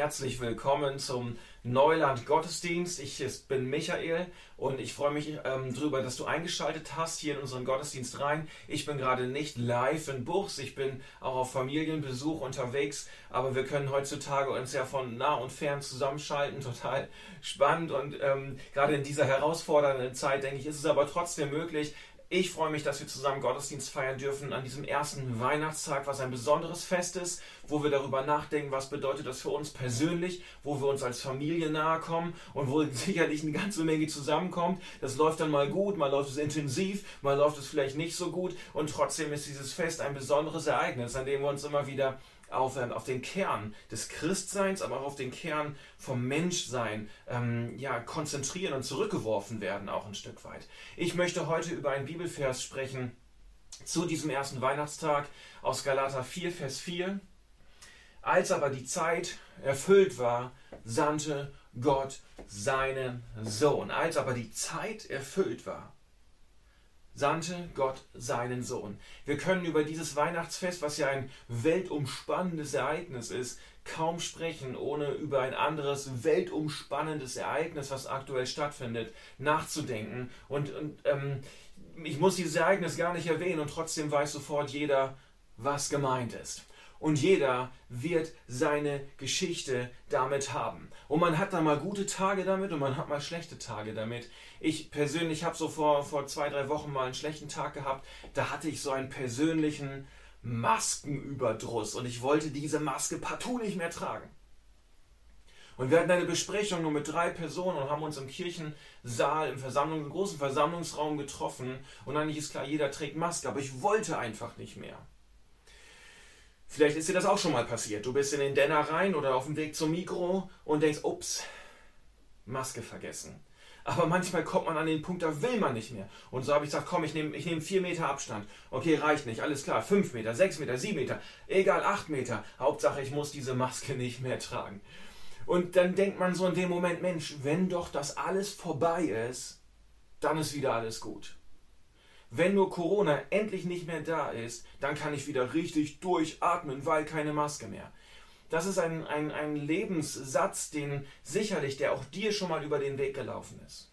herzlich willkommen zum Neuland Gottesdienst. Ich bin Michael und ich freue mich ähm, darüber, dass du eingeschaltet hast hier in unseren Gottesdienst rein. Ich bin gerade nicht live in Buchs, ich bin auch auf Familienbesuch unterwegs, aber wir können heutzutage uns ja von nah und fern zusammenschalten. Total spannend und ähm, gerade in dieser herausfordernden Zeit, denke ich, ist es aber trotzdem möglich, ich freue mich, dass wir zusammen Gottesdienst feiern dürfen an diesem ersten Weihnachtstag, was ein besonderes Fest ist, wo wir darüber nachdenken, was bedeutet das für uns persönlich, wo wir uns als Familie nahe kommen und wo sicherlich eine ganze Menge zusammenkommt. Das läuft dann mal gut, mal läuft es intensiv, mal läuft es vielleicht nicht so gut und trotzdem ist dieses Fest ein besonderes Ereignis, an dem wir uns immer wieder auf, ähm, auf den Kern des Christseins, aber auch auf den Kern vom Menschsein ähm, ja, konzentrieren und zurückgeworfen werden, auch ein Stück weit. Ich möchte heute über einen Bibelvers sprechen zu diesem ersten Weihnachtstag aus Galater 4, Vers 4. Als aber die Zeit erfüllt war, sandte Gott seinen Sohn. Als aber die Zeit erfüllt war, sandte Gott seinen Sohn. Wir können über dieses Weihnachtsfest, was ja ein weltumspannendes Ereignis ist, kaum sprechen, ohne über ein anderes weltumspannendes Ereignis, was aktuell stattfindet, nachzudenken. Und, und ähm, ich muss dieses Ereignis gar nicht erwähnen und trotzdem weiß sofort jeder, was gemeint ist und jeder wird seine Geschichte damit haben. Und man hat da mal gute Tage damit und man hat mal schlechte Tage damit. Ich persönlich habe so vor, vor zwei, drei Wochen mal einen schlechten Tag gehabt. Da hatte ich so einen persönlichen Maskenüberdruss und ich wollte diese Maske partout nicht mehr tragen. Und wir hatten eine Besprechung nur mit drei Personen und haben uns im Kirchensaal, im, Versammlung, im großen Versammlungsraum getroffen. Und eigentlich ist klar, jeder trägt Maske, aber ich wollte einfach nicht mehr. Vielleicht ist dir das auch schon mal passiert. Du bist in den Denner rein oder auf dem Weg zum Mikro und denkst, ups, Maske vergessen. Aber manchmal kommt man an den Punkt, da will man nicht mehr. Und so habe ich gesagt, komm, ich nehme ich nehm vier Meter Abstand. Okay, reicht nicht, alles klar. Fünf Meter, sechs Meter, sieben Meter, egal, acht Meter. Hauptsache, ich muss diese Maske nicht mehr tragen. Und dann denkt man so in dem Moment, Mensch, wenn doch das alles vorbei ist, dann ist wieder alles gut. Wenn nur Corona endlich nicht mehr da ist, dann kann ich wieder richtig durchatmen, weil keine Maske mehr. Das ist ein, ein, ein Lebenssatz, den sicherlich, der auch dir schon mal über den Weg gelaufen ist.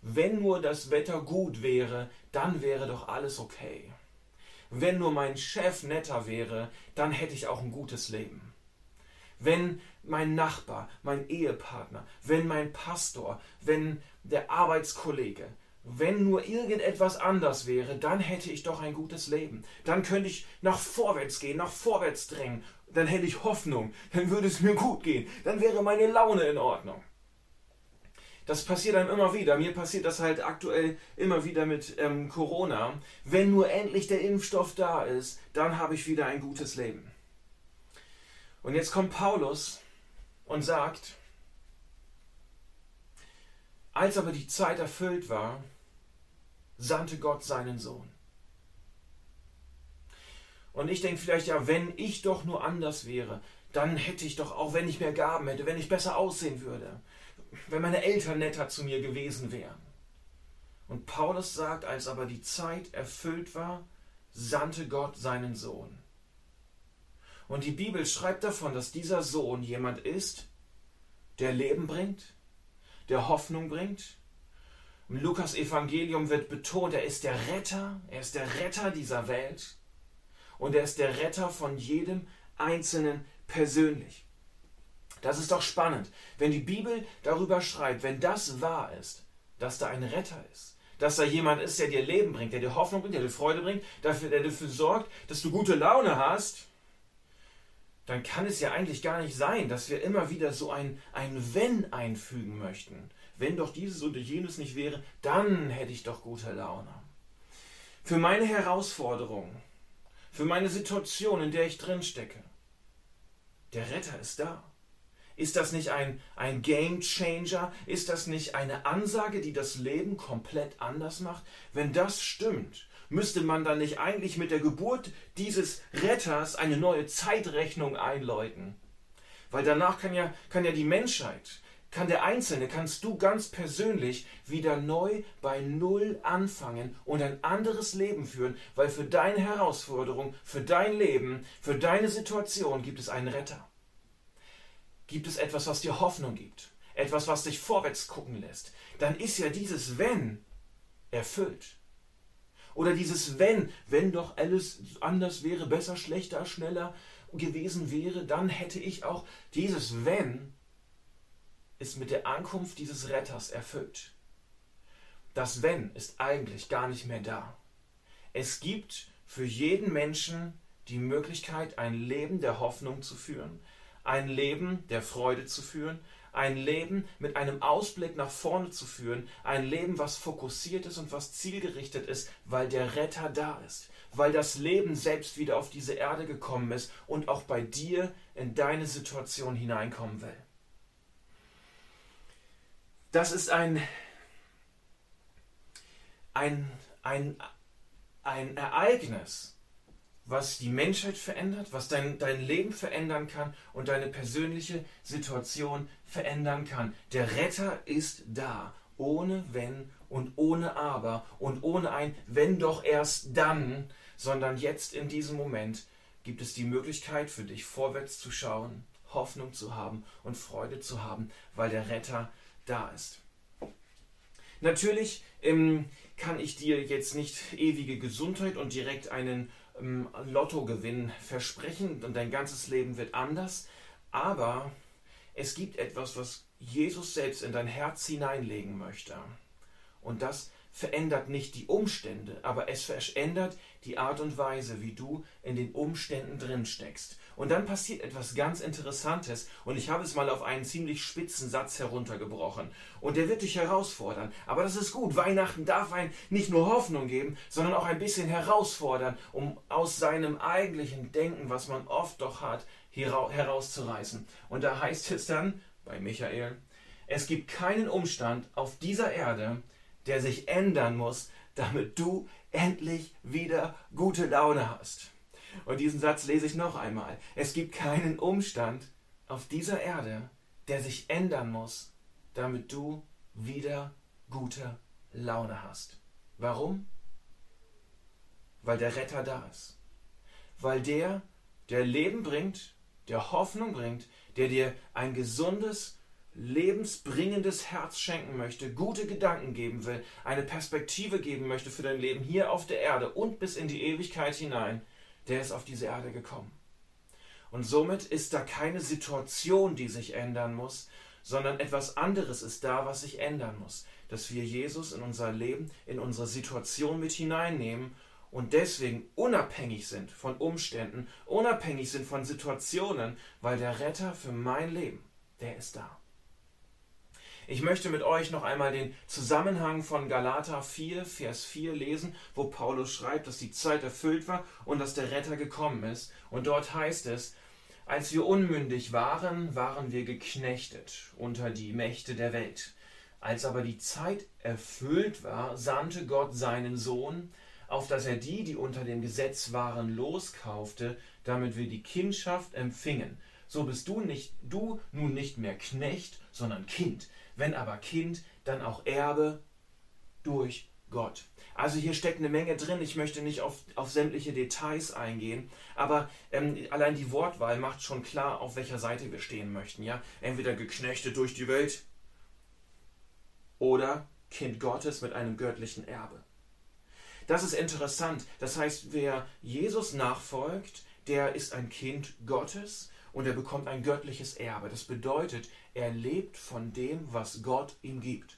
Wenn nur das Wetter gut wäre, dann wäre doch alles okay. Wenn nur mein Chef netter wäre, dann hätte ich auch ein gutes Leben. Wenn mein Nachbar, mein Ehepartner, wenn mein Pastor, wenn der Arbeitskollege, wenn nur irgendetwas anders wäre, dann hätte ich doch ein gutes Leben. Dann könnte ich nach vorwärts gehen, nach vorwärts drängen. Dann hätte ich Hoffnung. Dann würde es mir gut gehen. Dann wäre meine Laune in Ordnung. Das passiert einem immer wieder. Mir passiert das halt aktuell immer wieder mit ähm, Corona. Wenn nur endlich der Impfstoff da ist, dann habe ich wieder ein gutes Leben. Und jetzt kommt Paulus und sagt, als aber die Zeit erfüllt war, sandte Gott seinen Sohn. Und ich denke vielleicht, ja, wenn ich doch nur anders wäre, dann hätte ich doch, auch wenn ich mehr Gaben hätte, wenn ich besser aussehen würde, wenn meine Eltern netter zu mir gewesen wären. Und Paulus sagt, als aber die Zeit erfüllt war, sandte Gott seinen Sohn. Und die Bibel schreibt davon, dass dieser Sohn jemand ist, der Leben bringt, der Hoffnung bringt, im Lukas Evangelium wird betont, er ist der Retter, er ist der Retter dieser Welt und er ist der Retter von jedem Einzelnen persönlich. Das ist doch spannend, wenn die Bibel darüber schreibt, wenn das wahr ist, dass da ein Retter ist, dass da jemand ist, der dir Leben bringt, der dir Hoffnung bringt, der dir Freude bringt, der dafür sorgt, dass du gute Laune hast, dann kann es ja eigentlich gar nicht sein, dass wir immer wieder so ein, ein Wenn einfügen möchten wenn doch dieses und jenes nicht wäre, dann hätte ich doch gute Laune. Für meine Herausforderung, für meine Situation, in der ich drin stecke, der Retter ist da. Ist das nicht ein, ein Game Changer? Ist das nicht eine Ansage, die das Leben komplett anders macht? Wenn das stimmt, müsste man dann nicht eigentlich mit der Geburt dieses Retters eine neue Zeitrechnung einläuten? Weil danach kann ja, kann ja die Menschheit, kann der Einzelne, kannst du ganz persönlich wieder neu bei Null anfangen und ein anderes Leben führen, weil für deine Herausforderung, für dein Leben, für deine Situation gibt es einen Retter. gibt es etwas, was dir Hoffnung gibt, etwas, was dich vorwärts gucken lässt, dann ist ja dieses Wenn erfüllt. Oder dieses Wenn, wenn doch alles anders wäre, besser, schlechter, schneller gewesen wäre, dann hätte ich auch dieses Wenn ist mit der Ankunft dieses Retters erfüllt. Das Wenn ist eigentlich gar nicht mehr da. Es gibt für jeden Menschen die Möglichkeit, ein Leben der Hoffnung zu führen, ein Leben der Freude zu führen, ein Leben mit einem Ausblick nach vorne zu führen, ein Leben, was fokussiert ist und was zielgerichtet ist, weil der Retter da ist, weil das Leben selbst wieder auf diese Erde gekommen ist und auch bei dir in deine Situation hineinkommen will. Das ist ein, ein, ein, ein Ereignis, was die Menschheit verändert, was dein, dein Leben verändern kann und deine persönliche Situation verändern kann. Der Retter ist da, ohne Wenn und ohne Aber und ohne ein Wenn doch erst dann, sondern jetzt in diesem Moment gibt es die Möglichkeit für dich vorwärts zu schauen, Hoffnung zu haben und Freude zu haben, weil der Retter da ist. Natürlich ähm, kann ich dir jetzt nicht ewige Gesundheit und direkt einen ähm, Lottogewinn versprechen und dein ganzes Leben wird anders. Aber es gibt etwas, was Jesus selbst in dein Herz hineinlegen möchte. Und das verändert nicht die Umstände, aber es verändert die Art und Weise, wie du in den Umständen drin steckst. Und dann passiert etwas ganz Interessantes und ich habe es mal auf einen ziemlich spitzen Satz heruntergebrochen. Und der wird dich herausfordern. Aber das ist gut. Weihnachten darf einen nicht nur Hoffnung geben, sondern auch ein bisschen herausfordern, um aus seinem eigentlichen Denken, was man oft doch hat, herauszureißen. Und da heißt es dann bei Michael, es gibt keinen Umstand auf dieser Erde, der sich ändern muss, damit du endlich wieder gute Laune hast. Und diesen Satz lese ich noch einmal. Es gibt keinen Umstand auf dieser Erde, der sich ändern muss, damit du wieder gute Laune hast. Warum? Weil der Retter da ist. Weil der, der Leben bringt, der Hoffnung bringt, der dir ein gesundes, lebensbringendes Herz schenken möchte, gute Gedanken geben will, eine Perspektive geben möchte für dein Leben hier auf der Erde und bis in die Ewigkeit hinein, der ist auf diese Erde gekommen. Und somit ist da keine Situation, die sich ändern muss, sondern etwas anderes ist da, was sich ändern muss. Dass wir Jesus in unser Leben, in unsere Situation mit hineinnehmen und deswegen unabhängig sind von Umständen, unabhängig sind von Situationen, weil der Retter für mein Leben, der ist da. Ich möchte mit euch noch einmal den Zusammenhang von Galater 4, Vers 4 lesen, wo Paulus schreibt, dass die Zeit erfüllt war und dass der Retter gekommen ist. Und dort heißt es, als wir unmündig waren, waren wir geknechtet unter die Mächte der Welt. Als aber die Zeit erfüllt war, sandte Gott seinen Sohn, auf dass er die, die unter dem Gesetz waren, loskaufte, damit wir die Kindschaft empfingen. So bist du nicht, du nun nicht mehr Knecht, sondern Kind wenn aber Kind, dann auch Erbe durch Gott. Also hier steckt eine Menge drin. Ich möchte nicht auf, auf sämtliche Details eingehen, aber ähm, allein die Wortwahl macht schon klar, auf welcher Seite wir stehen möchten. Ja, entweder geknechtet durch die Welt oder Kind Gottes mit einem göttlichen Erbe. Das ist interessant. Das heißt, wer Jesus nachfolgt, der ist ein Kind Gottes und er bekommt ein göttliches Erbe. Das bedeutet, er lebt von dem, was Gott ihm gibt.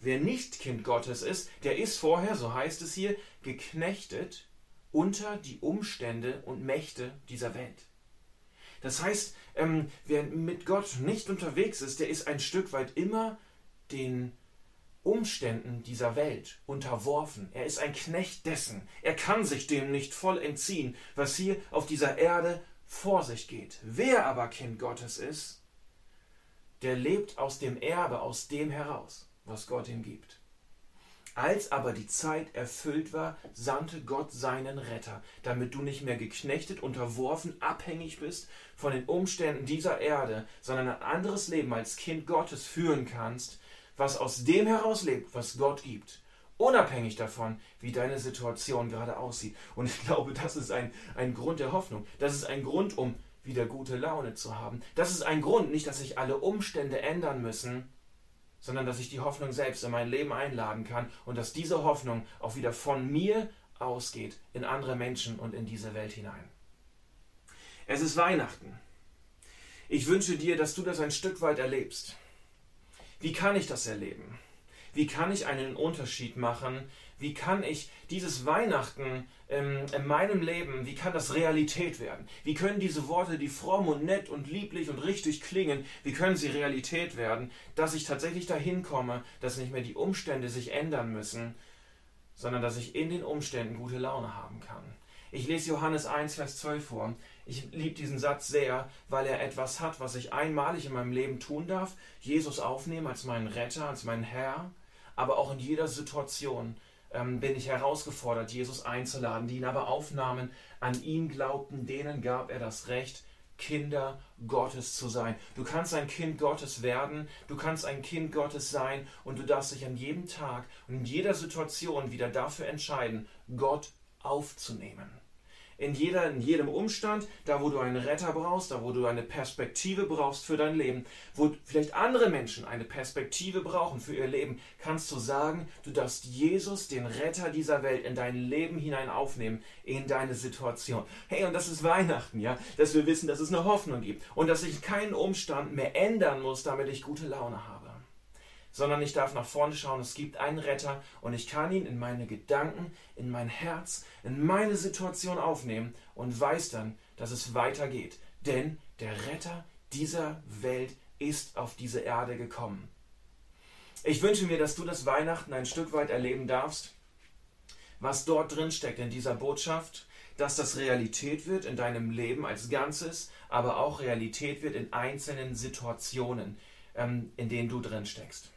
Wer nicht Kind Gottes ist, der ist vorher, so heißt es hier, geknechtet unter die Umstände und Mächte dieser Welt. Das heißt, ähm, wer mit Gott nicht unterwegs ist, der ist ein Stück weit immer den Umständen dieser Welt unterworfen. Er ist ein Knecht dessen. Er kann sich dem nicht voll entziehen, was hier auf dieser Erde vor sich geht. Wer aber Kind Gottes ist, der lebt aus dem Erbe, aus dem heraus, was Gott ihm gibt. Als aber die Zeit erfüllt war, sandte Gott seinen Retter, damit du nicht mehr geknechtet, unterworfen, abhängig bist von den Umständen dieser Erde, sondern ein anderes Leben als Kind Gottes führen kannst, was aus dem heraus lebt, was Gott gibt unabhängig davon, wie deine Situation gerade aussieht. Und ich glaube, das ist ein, ein Grund der Hoffnung. Das ist ein Grund, um wieder gute Laune zu haben. Das ist ein Grund, nicht, dass sich alle Umstände ändern müssen, sondern dass ich die Hoffnung selbst in mein Leben einladen kann und dass diese Hoffnung auch wieder von mir ausgeht in andere Menschen und in diese Welt hinein. Es ist Weihnachten. Ich wünsche dir, dass du das ein Stück weit erlebst. Wie kann ich das erleben? Wie kann ich einen Unterschied machen? Wie kann ich dieses Weihnachten ähm, in meinem Leben, wie kann das Realität werden? Wie können diese Worte, die fromm und nett und lieblich und richtig klingen, wie können sie Realität werden, dass ich tatsächlich dahin komme, dass nicht mehr die Umstände sich ändern müssen, sondern dass ich in den Umständen gute Laune haben kann? Ich lese Johannes 1, Vers 12 vor. Ich liebe diesen Satz sehr, weil er etwas hat, was ich einmalig in meinem Leben tun darf. Jesus aufnehmen als meinen Retter, als meinen Herr, aber auch in jeder Situation ähm, bin ich herausgefordert, Jesus einzuladen, die ihn aber aufnahmen, an ihn glaubten, denen gab er das Recht, Kinder Gottes zu sein. Du kannst ein Kind Gottes werden, du kannst ein Kind Gottes sein und du darfst dich an jedem Tag und in jeder Situation wieder dafür entscheiden, Gott aufzunehmen in, jeder, in jedem Umstand, da wo du einen Retter brauchst, da wo du eine Perspektive brauchst für dein Leben, wo vielleicht andere Menschen eine Perspektive brauchen für ihr Leben, kannst du sagen, du darfst Jesus, den Retter dieser Welt, in dein Leben hinein aufnehmen, in deine Situation. Hey, und das ist Weihnachten, ja, dass wir wissen, dass es eine Hoffnung gibt und dass ich keinen Umstand mehr ändern muss, damit ich gute Laune habe sondern ich darf nach vorne schauen. Es gibt einen Retter und ich kann ihn in meine Gedanken, in mein Herz, in meine Situation aufnehmen und weiß dann, dass es weitergeht. Denn der Retter dieser Welt ist auf diese Erde gekommen. Ich wünsche mir, dass du das Weihnachten ein Stück weit erleben darfst, was dort drin steckt in dieser Botschaft, dass das Realität wird in deinem Leben als Ganzes, aber auch Realität wird in einzelnen Situationen, ähm, in denen du drin steckst.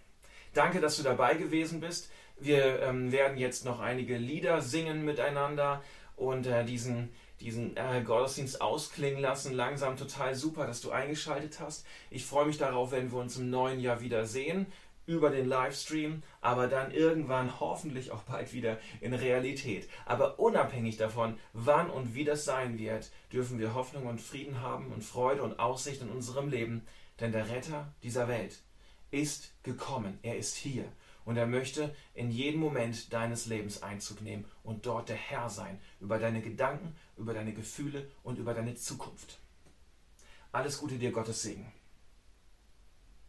Danke, dass du dabei gewesen bist. Wir ähm, werden jetzt noch einige Lieder singen miteinander und äh, diesen, diesen äh, Gottesdienst ausklingen lassen. Langsam total super, dass du eingeschaltet hast. Ich freue mich darauf, wenn wir uns im neuen Jahr wieder sehen über den Livestream, aber dann irgendwann hoffentlich auch bald wieder in Realität. Aber unabhängig davon, wann und wie das sein wird, dürfen wir Hoffnung und Frieden haben und Freude und Aussicht in unserem Leben, denn der Retter dieser Welt ist gekommen, er ist hier und er möchte in jedem Moment deines Lebens Einzug nehmen und dort der Herr sein über deine Gedanken, über deine Gefühle und über deine Zukunft. Alles Gute dir, Gottes Segen.